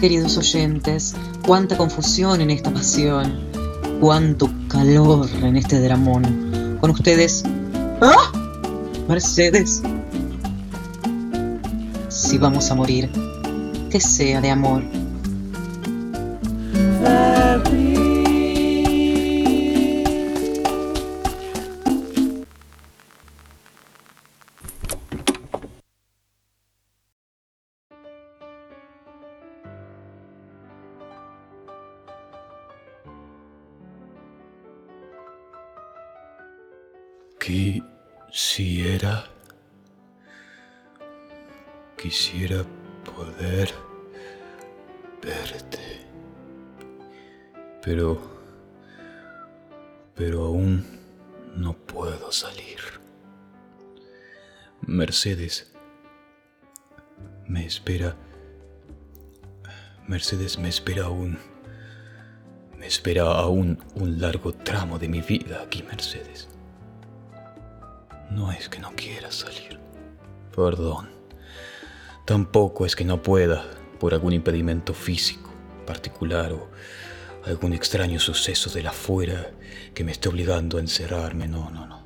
queridos oyentes, cuánta confusión en esta pasión, cuánto calor en este dramón. Con ustedes, ¡Ah! Mercedes. Si vamos a morir, que sea de amor. Quisiera. Quisiera poder verte. Pero. Pero aún no puedo salir. Mercedes. Me espera. Mercedes me espera aún. Me espera aún un largo tramo de mi vida aquí, Mercedes. No es que no quiera salir. Perdón. Tampoco es que no pueda por algún impedimento físico particular o algún extraño suceso de la afuera que me esté obligando a encerrarme. No, no, no.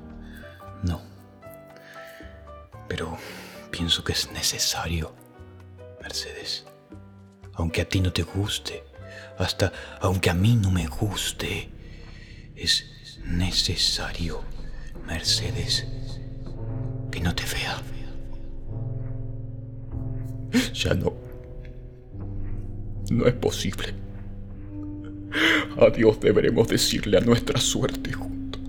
No. Pero pienso que es necesario, Mercedes. Aunque a ti no te guste, hasta aunque a mí no me guste, es necesario, Mercedes que no te vea. Ya no. No es posible. Adiós deberemos decirle a nuestra suerte juntos.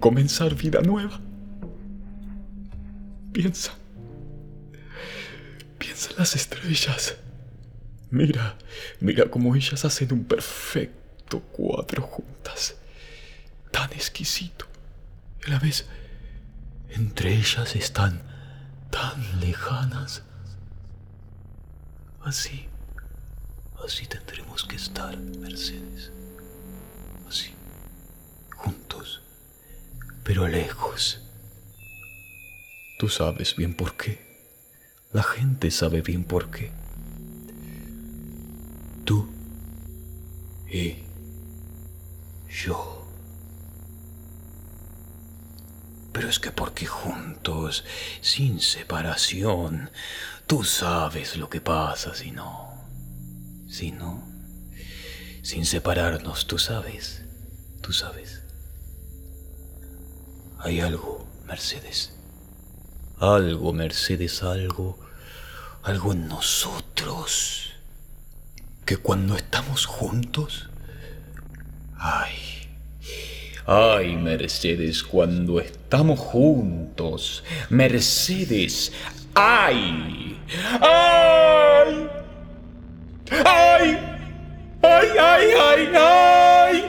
comenzar vida nueva. Piensa. Piensa en las estrellas. Mira, mira cómo ellas hacen un perfecto cuadro juntas. Tan exquisito. Y a la vez entre ellas están tan lejanas. Así, así tendremos que estar, Mercedes. Así, juntos, pero lejos. Tú sabes bien por qué. La gente sabe bien por qué. Tú y sin separación, tú sabes lo que pasa si no. Si no. Sin separarnos, tú sabes. Tú sabes. Hay algo, Mercedes. Algo, Mercedes, algo. Algo en nosotros. Que cuando estamos juntos... Ay Ay, Mercedes, cuando estamos juntos. Mercedes, ay. Ay. Ay. Ay, ay, ay, ay.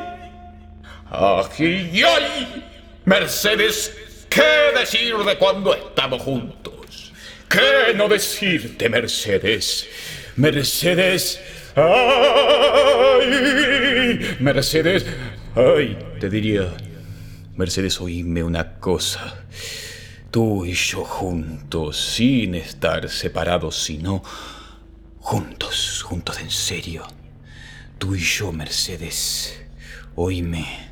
Ay, ay. Mercedes, ¿qué decir de cuando estamos juntos? ¿Qué no decirte, Mercedes? Mercedes, ay. Mercedes, Ay, te diría, Mercedes, oíme una cosa. Tú y yo juntos, sin estar separados, sino juntos, juntos en serio. Tú y yo, Mercedes, oíme.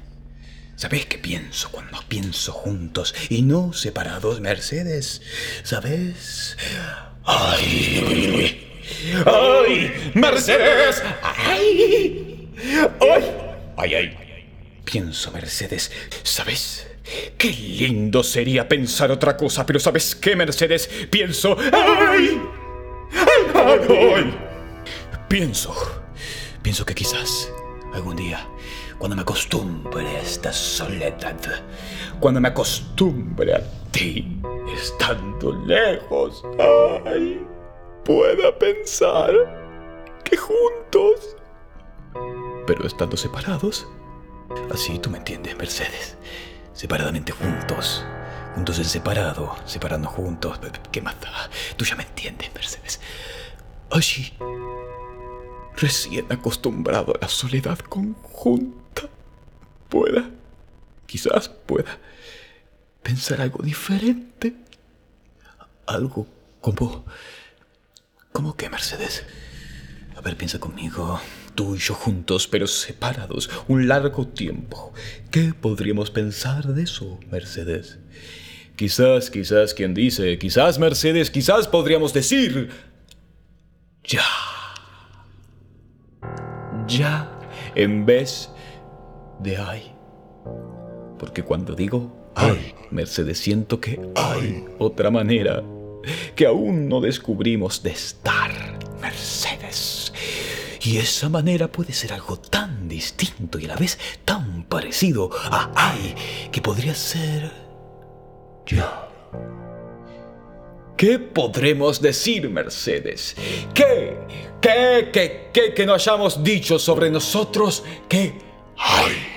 ¿Sabes qué pienso cuando pienso juntos y no separados, Mercedes? ¿Sabes? ¡Ay! ¡Ay! ¡Mercedes! ¡Ay! ¡Ay! ¡Ay, ay! Pienso, Mercedes, ¿sabes? Qué lindo sería pensar otra cosa, pero ¿sabes qué, Mercedes? Pienso... ¡Ay! ¡Ay, ay! Pienso... Pienso que quizás algún día, cuando me acostumbre a esta soledad, cuando me acostumbre a ti, estando lejos, ay, pueda pensar que juntos pero estando separados. Así tú me entiendes, Mercedes. Separadamente juntos. Juntos en separado, separando juntos. ¿Qué más da? Tú ya me entiendes, Mercedes. Allí, recién acostumbrado a la soledad conjunta, pueda, quizás pueda, pensar algo diferente. Algo como... ¿Cómo que, Mercedes? A ver, piensa conmigo. Tú y yo juntos, pero separados, un largo tiempo. ¿Qué podríamos pensar de eso, Mercedes? Quizás, quizás, quien dice, quizás, Mercedes, quizás podríamos decir... Ya. Ya, en vez de ay. Porque cuando digo ay, Mercedes, siento que hay otra manera que aún no descubrimos de estar. Y esa manera puede ser algo tan distinto y a la vez tan parecido a ay, que podría ser yo. ¿Qué podremos decir, Mercedes? ¿Qué? ¿Qué? ¿Qué? ¿Qué que no hayamos dicho sobre nosotros? ¿Qué? ¡Ay!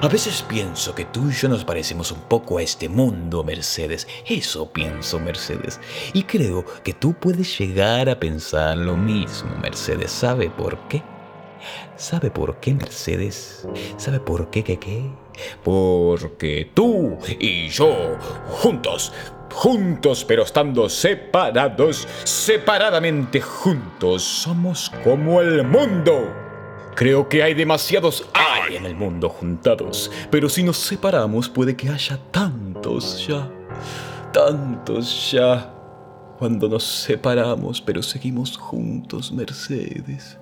A veces pienso que tú y yo nos parecemos un poco a este mundo, Mercedes. Eso pienso, Mercedes. Y creo que tú puedes llegar a pensar lo mismo, Mercedes. ¿Sabe por qué? ¿Sabe por qué, Mercedes? ¿Sabe por qué, qué, qué? Porque tú y yo, juntos, juntos pero estando separados, separadamente juntos, somos como el mundo. Creo que hay demasiados hay en el mundo juntados, pero si nos separamos puede que haya tantos ya, tantos ya. Cuando nos separamos, pero seguimos juntos, Mercedes.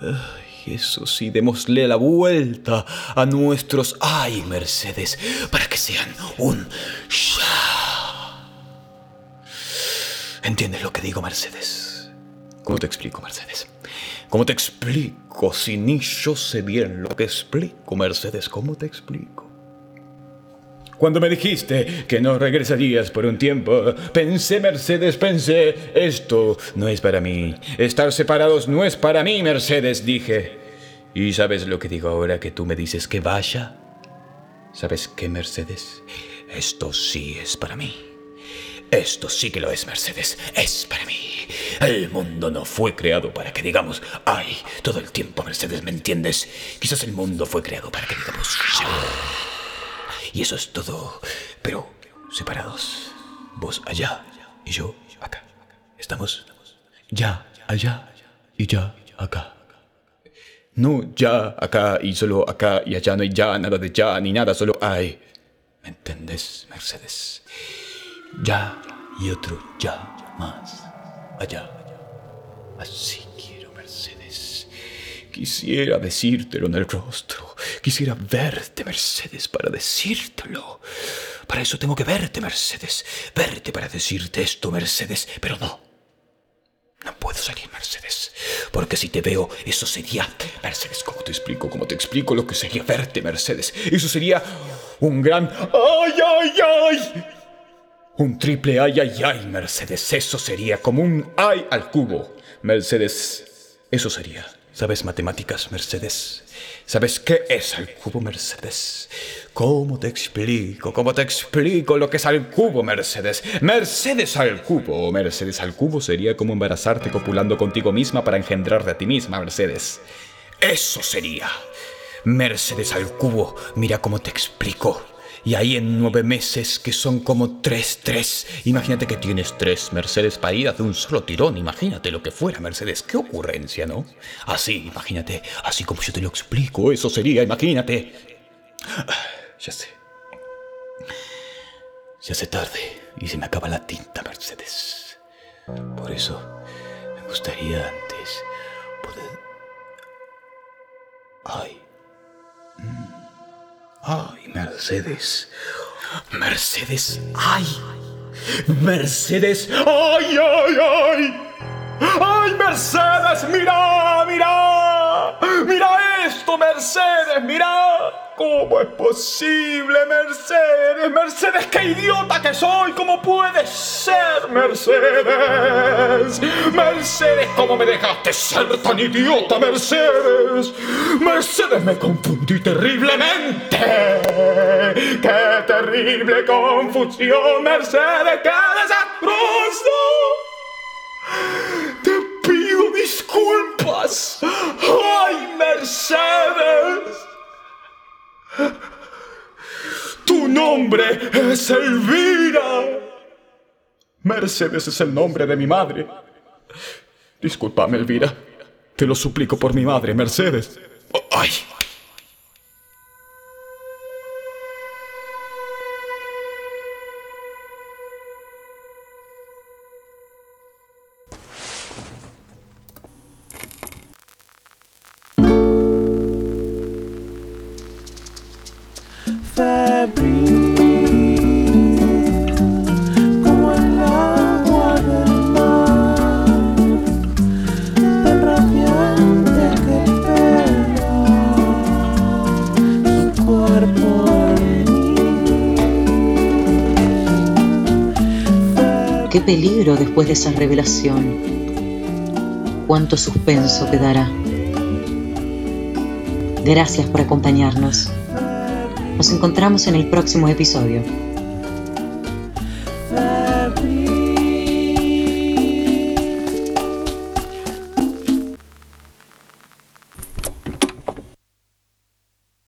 Ay, eso sí, démosle la vuelta a nuestros ay, Mercedes, para que sean un ya. ¿Entiendes lo que digo, Mercedes? ¿Cómo te explico, Mercedes? ¿Cómo te explico si ni yo sé bien lo que explico, Mercedes? ¿Cómo te explico? Cuando me dijiste que no regresarías por un tiempo, pensé, Mercedes, pensé, esto no es para mí. Estar separados no es para mí, Mercedes, dije. ¿Y sabes lo que digo ahora que tú me dices que vaya? ¿Sabes qué, Mercedes? Esto sí es para mí. Esto sí que lo es, Mercedes. Es para mí. El mundo no fue creado para que digamos, ay, todo el tiempo, Mercedes, ¿me entiendes? Quizás el mundo fue creado para que digamos, Y eso es todo. Pero separados. Vos allá y yo acá. Estamos ya allá y ya acá. No ya acá y solo acá y allá no hay ya, nada de ya ni nada, solo hay. ¿Me entiendes, Mercedes? ya y otro ya más allá. Así quiero, Mercedes. Quisiera decírtelo en el rostro. Quisiera verte, Mercedes, para decírtelo. Para eso tengo que verte, Mercedes. Verte para decirte esto, Mercedes. Pero no. No puedo salir, Mercedes. Porque si te veo, eso sería... Mercedes, ¿cómo te explico? ¿Cómo te explico lo que sería verte, Mercedes? Eso sería un gran... ¡Ay, ay, ay! Un triple ay, ay, ay, Mercedes. Eso sería como un ay al cubo. Mercedes, eso sería. ¿Sabes matemáticas, Mercedes? ¿Sabes qué es el cubo, Mercedes? ¿Cómo te explico? ¿Cómo te explico lo que es al cubo, Mercedes? Mercedes al cubo. Mercedes al cubo sería como embarazarte copulando contigo misma para engendrarte a ti misma, Mercedes. Eso sería. Mercedes al cubo. Mira cómo te explico. Y ahí en nueve meses, que son como tres, tres. Imagínate que tienes tres Mercedes paridas de un solo tirón. Imagínate lo que fuera, Mercedes. Qué ocurrencia, ¿no? Así, imagínate. Así como yo te lo explico. Eso sería, imagínate. Ya sé. Se hace tarde y se me acaba la tinta, Mercedes. Por eso me gustaría antes poder... Ay. Ay, Mercedes. Mercedes. Ay. Mercedes. Ay, ay, ay. Ay, Mercedes, mira, Mercedes? Mirá. ¿Cómo es posible, Mercedes? Mercedes, qué idiota que soy. ¿Cómo puede ser, Mercedes? Mercedes, ¿cómo me dejaste ser tan idiota, Mercedes? Mercedes, me confundí terriblemente. ¡Qué terrible confusión, Mercedes! ¡Qué desastroso! Te pido disculpas. ¡Ay, Mercedes! Tu nombre es Elvira. Mercedes es el nombre de mi madre. Discúlpame, Elvira. Te lo suplico por mi madre, Mercedes. ¡Ay! Qué peligro después de esa revelación. Cuánto suspenso quedará. Gracias por acompañarnos. Nos encontramos en el próximo episodio.